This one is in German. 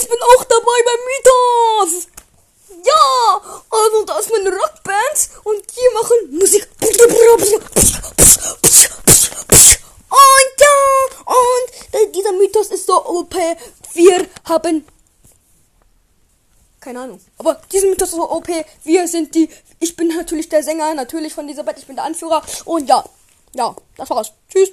ich bin auch dabei bei Mythos. Ja, also da ist meine Rockband und die machen Musik. Und ja, und dieser Mythos ist so OP. Wir haben keine Ahnung. Aber diesen Mythos ist so OP. Wir sind die. Ich bin natürlich der Sänger, natürlich von dieser Band. Ich bin der Anführer. Und ja, ja, das war's. Tschüss.